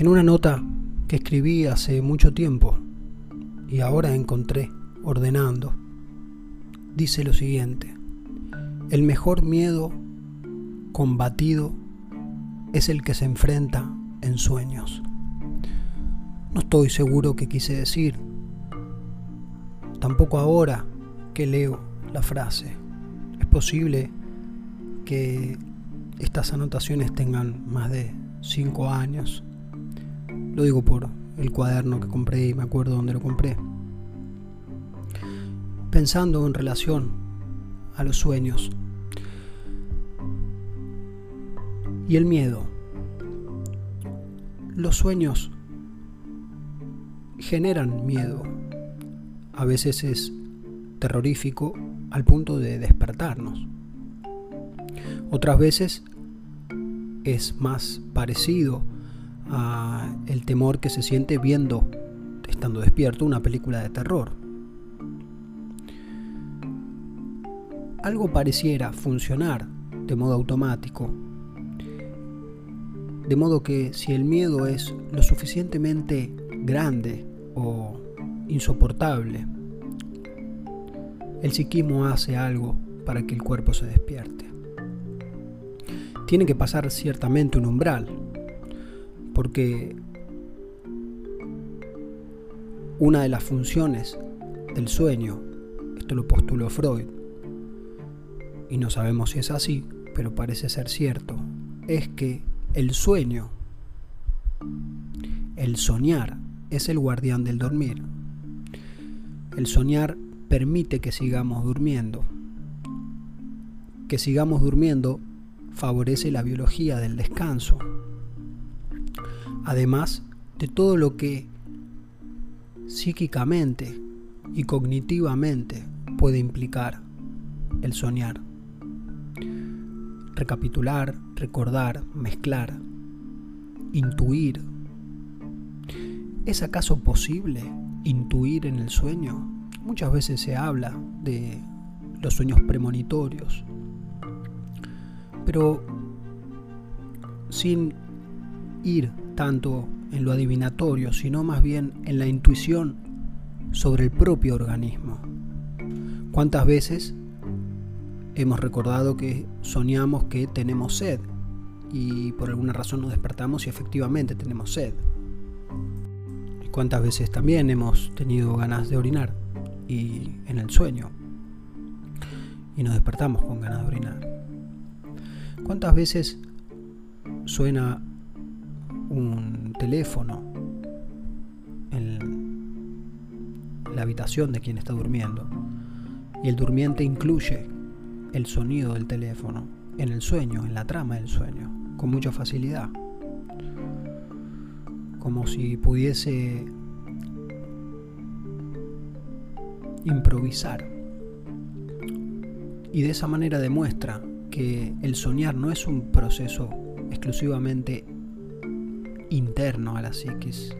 En una nota que escribí hace mucho tiempo y ahora encontré ordenando, dice lo siguiente, el mejor miedo combatido es el que se enfrenta en sueños. No estoy seguro qué quise decir, tampoco ahora que leo la frase. Es posible que estas anotaciones tengan más de cinco años lo digo por el cuaderno que compré y me acuerdo dónde lo compré. Pensando en relación a los sueños y el miedo. Los sueños generan miedo. A veces es terrorífico al punto de despertarnos. Otras veces es más parecido a el temor que se siente viendo, estando despierto, una película de terror. Algo pareciera funcionar de modo automático, de modo que si el miedo es lo suficientemente grande o insoportable, el psiquismo hace algo para que el cuerpo se despierte. Tiene que pasar ciertamente un umbral, porque una de las funciones del sueño, esto lo postuló Freud, y no sabemos si es así, pero parece ser cierto, es que el sueño, el soñar, es el guardián del dormir. El soñar permite que sigamos durmiendo. Que sigamos durmiendo favorece la biología del descanso, además de todo lo que psíquicamente y cognitivamente puede implicar el soñar. Recapitular, recordar, mezclar, intuir. ¿Es acaso posible intuir en el sueño? Muchas veces se habla de los sueños premonitorios, pero sin ir tanto en lo adivinatorio, sino más bien en la intuición sobre el propio organismo. ¿Cuántas veces hemos recordado que soñamos que tenemos sed y por alguna razón nos despertamos y efectivamente tenemos sed? ¿Y cuántas veces también hemos tenido ganas de orinar y en el sueño y nos despertamos con ganas de orinar? ¿Cuántas veces suena un teléfono en la habitación de quien está durmiendo. Y el durmiente incluye el sonido del teléfono en el sueño, en la trama del sueño, con mucha facilidad. Como si pudiese improvisar. Y de esa manera demuestra que el soñar no es un proceso exclusivamente interno a la psiquis,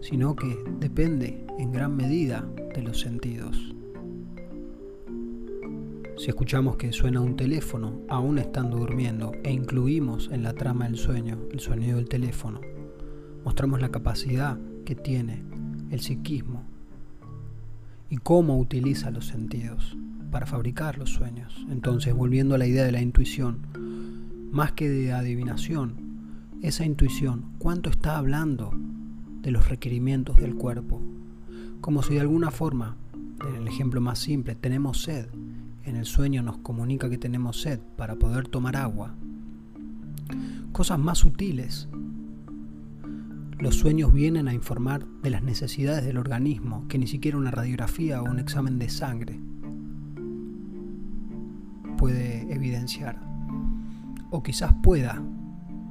sino que depende en gran medida de los sentidos. Si escuchamos que suena un teléfono aún estando durmiendo e incluimos en la trama del sueño el sonido del teléfono, mostramos la capacidad que tiene el psiquismo y cómo utiliza los sentidos para fabricar los sueños. Entonces, volviendo a la idea de la intuición, más que de adivinación, esa intuición, cuánto está hablando de los requerimientos del cuerpo. Como si de alguna forma, en el ejemplo más simple, tenemos sed, en el sueño nos comunica que tenemos sed para poder tomar agua. Cosas más sutiles. Los sueños vienen a informar de las necesidades del organismo que ni siquiera una radiografía o un examen de sangre puede evidenciar. O quizás pueda,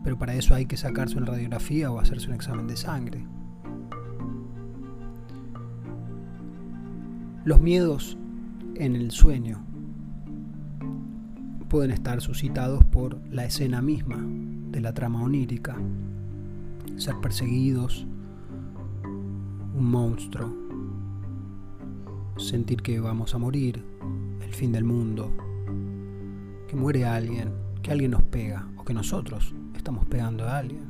pero para eso hay que sacarse una radiografía o hacerse un examen de sangre. Los miedos en el sueño pueden estar suscitados por la escena misma de la trama onírica, ser perseguidos, un monstruo, sentir que vamos a morir, el fin del mundo, que muere alguien, que alguien nos pega o que nosotros estamos pegando a alguien.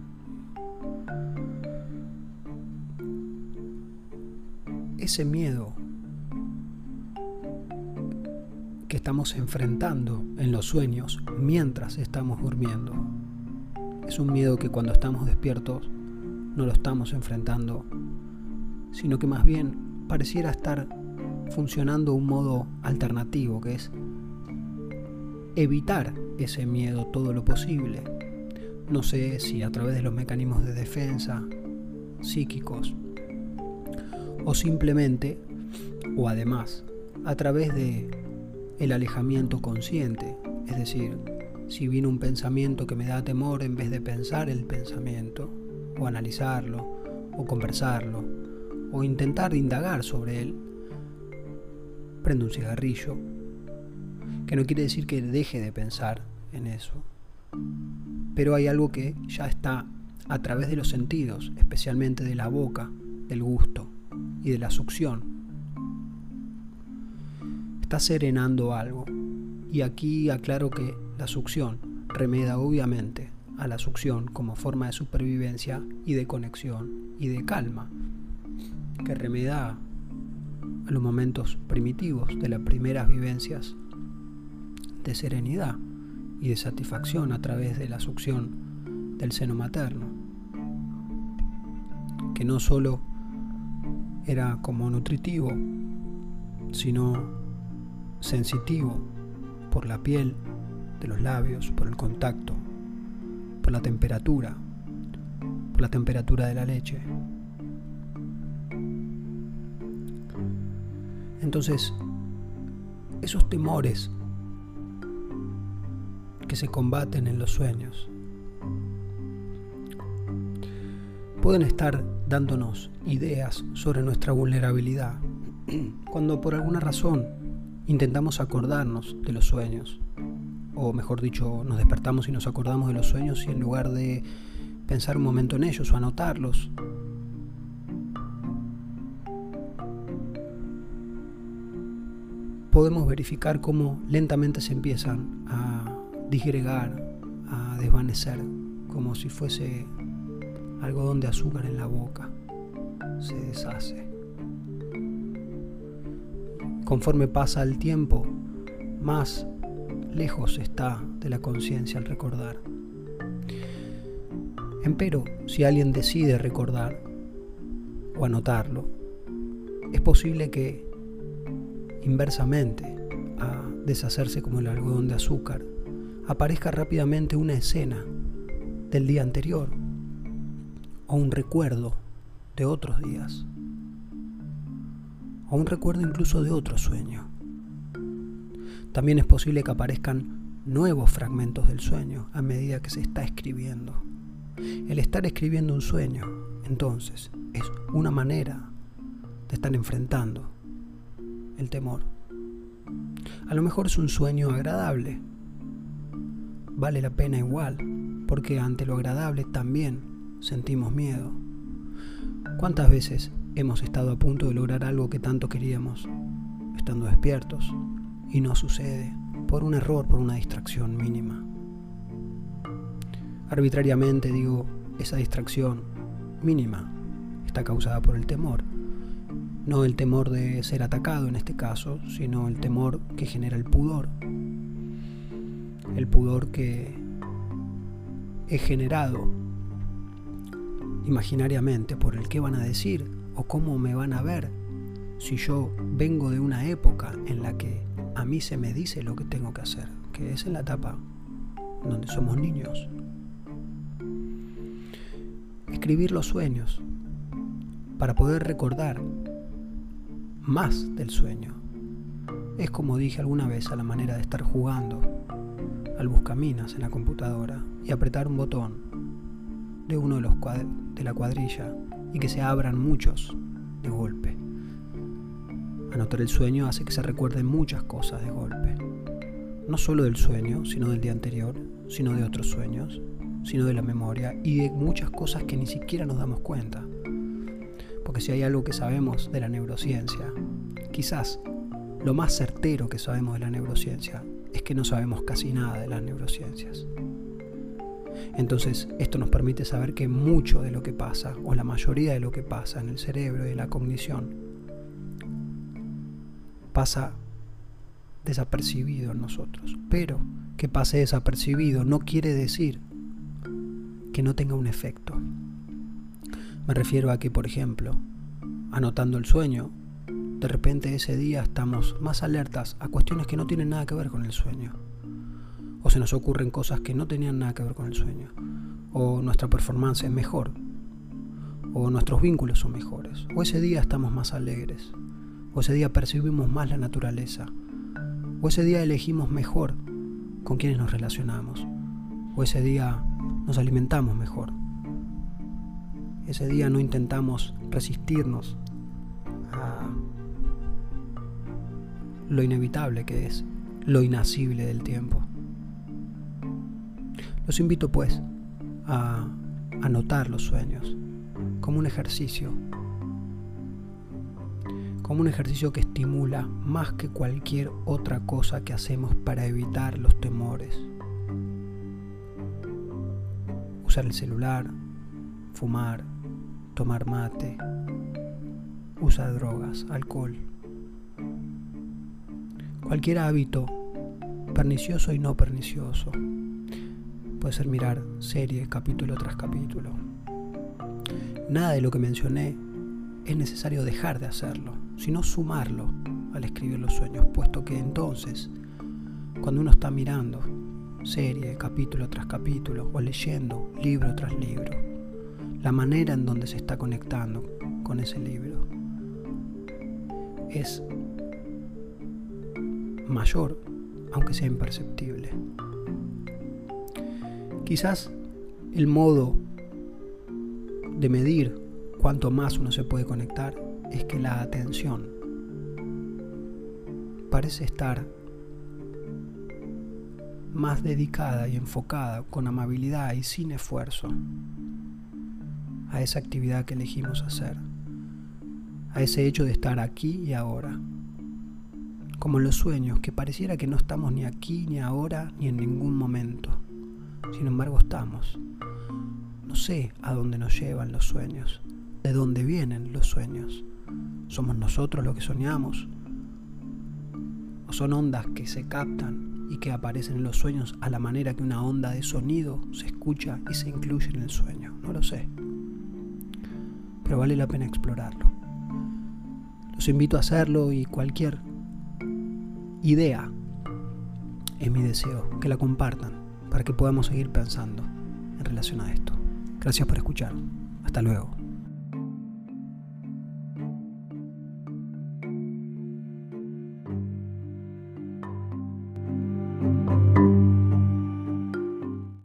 Ese miedo que estamos enfrentando en los sueños mientras estamos durmiendo es un miedo que cuando estamos despiertos no lo estamos enfrentando, sino que más bien pareciera estar funcionando un modo alternativo, que es evitar ese miedo todo lo posible, no sé si a través de los mecanismos de defensa psíquicos o simplemente o además a través de el alejamiento consciente, es decir, si viene un pensamiento que me da temor en vez de pensar el pensamiento o analizarlo o conversarlo o intentar indagar sobre él, prendo un cigarrillo, que no quiere decir que deje de pensar en eso, pero hay algo que ya está a través de los sentidos, especialmente de la boca, del gusto y de la succión. Está serenando algo. Y aquí aclaro que la succión remeda obviamente a la succión como forma de supervivencia y de conexión y de calma, que remeda a los momentos primitivos de las primeras vivencias de serenidad y de satisfacción a través de la succión del seno materno, que no solo era como nutritivo, sino sensitivo por la piel de los labios, por el contacto, por la temperatura, por la temperatura de la leche. Entonces, esos temores que se combaten en los sueños. Pueden estar dándonos ideas sobre nuestra vulnerabilidad cuando por alguna razón intentamos acordarnos de los sueños, o mejor dicho, nos despertamos y nos acordamos de los sueños y en lugar de pensar un momento en ellos o anotarlos, podemos verificar cómo lentamente se empiezan a disgregar, a desvanecer, como si fuese algodón de azúcar en la boca. Se deshace. Conforme pasa el tiempo, más lejos está de la conciencia al recordar. Empero, si alguien decide recordar o anotarlo, es posible que, inversamente a deshacerse como el algodón de azúcar, aparezca rápidamente una escena del día anterior o un recuerdo de otros días o un recuerdo incluso de otro sueño. También es posible que aparezcan nuevos fragmentos del sueño a medida que se está escribiendo. El estar escribiendo un sueño, entonces, es una manera de estar enfrentando el temor. A lo mejor es un sueño agradable, vale la pena igual, porque ante lo agradable también sentimos miedo. ¿Cuántas veces hemos estado a punto de lograr algo que tanto queríamos, estando despiertos, y no sucede, por un error, por una distracción mínima? Arbitrariamente digo, esa distracción mínima está causada por el temor. No el temor de ser atacado en este caso, sino el temor que genera el pudor, el pudor que he generado imaginariamente por el qué van a decir o cómo me van a ver si yo vengo de una época en la que a mí se me dice lo que tengo que hacer, que es en la etapa donde somos niños. Escribir los sueños para poder recordar más del sueño. Es como dije alguna vez a la manera de estar jugando al buscaminas en la computadora y apretar un botón de uno de los de la cuadrilla y que se abran muchos de golpe. Anotar el sueño hace que se recuerden muchas cosas de golpe. No solo del sueño, sino del día anterior, sino de otros sueños, sino de la memoria y de muchas cosas que ni siquiera nos damos cuenta. Porque si hay algo que sabemos de la neurociencia, quizás lo más certero que sabemos de la neurociencia es que no sabemos casi nada de las neurociencias. Entonces, esto nos permite saber que mucho de lo que pasa, o la mayoría de lo que pasa en el cerebro y en la cognición, pasa desapercibido en nosotros. Pero que pase desapercibido no quiere decir que no tenga un efecto. Me refiero a que, por ejemplo, anotando el sueño, de repente ese día estamos más alertas a cuestiones que no tienen nada que ver con el sueño. O se nos ocurren cosas que no tenían nada que ver con el sueño. O nuestra performance es mejor. O nuestros vínculos son mejores. O ese día estamos más alegres. O ese día percibimos más la naturaleza. O ese día elegimos mejor con quienes nos relacionamos. O ese día nos alimentamos mejor. Ese día no intentamos resistirnos a lo inevitable que es, lo inacible del tiempo. Los invito pues a anotar los sueños como un ejercicio, como un ejercicio que estimula más que cualquier otra cosa que hacemos para evitar los temores. Usar el celular, fumar, tomar mate, usar drogas, alcohol. Cualquier hábito, pernicioso y no pernicioso. Puede ser mirar serie capítulo tras capítulo. Nada de lo que mencioné es necesario dejar de hacerlo, sino sumarlo al escribir los sueños, puesto que entonces, cuando uno está mirando serie, capítulo tras capítulo, o leyendo libro tras libro, la manera en donde se está conectando con ese libro es mayor, aunque sea imperceptible. Quizás el modo de medir cuánto más uno se puede conectar es que la atención parece estar más dedicada y enfocada con amabilidad y sin esfuerzo a esa actividad que elegimos hacer, a ese hecho de estar aquí y ahora. Como los sueños, que pareciera que no estamos ni aquí, ni ahora, ni en ningún momento. Sin embargo, estamos. No sé a dónde nos llevan los sueños, de dónde vienen los sueños. ¿Somos nosotros los que soñamos? ¿O son ondas que se captan y que aparecen en los sueños a la manera que una onda de sonido se escucha y se incluye en el sueño? No lo sé pero vale la pena explorarlo. Los invito a hacerlo y cualquier idea es mi deseo, que la compartan para que podamos seguir pensando en relación a esto. Gracias por escuchar. Hasta luego.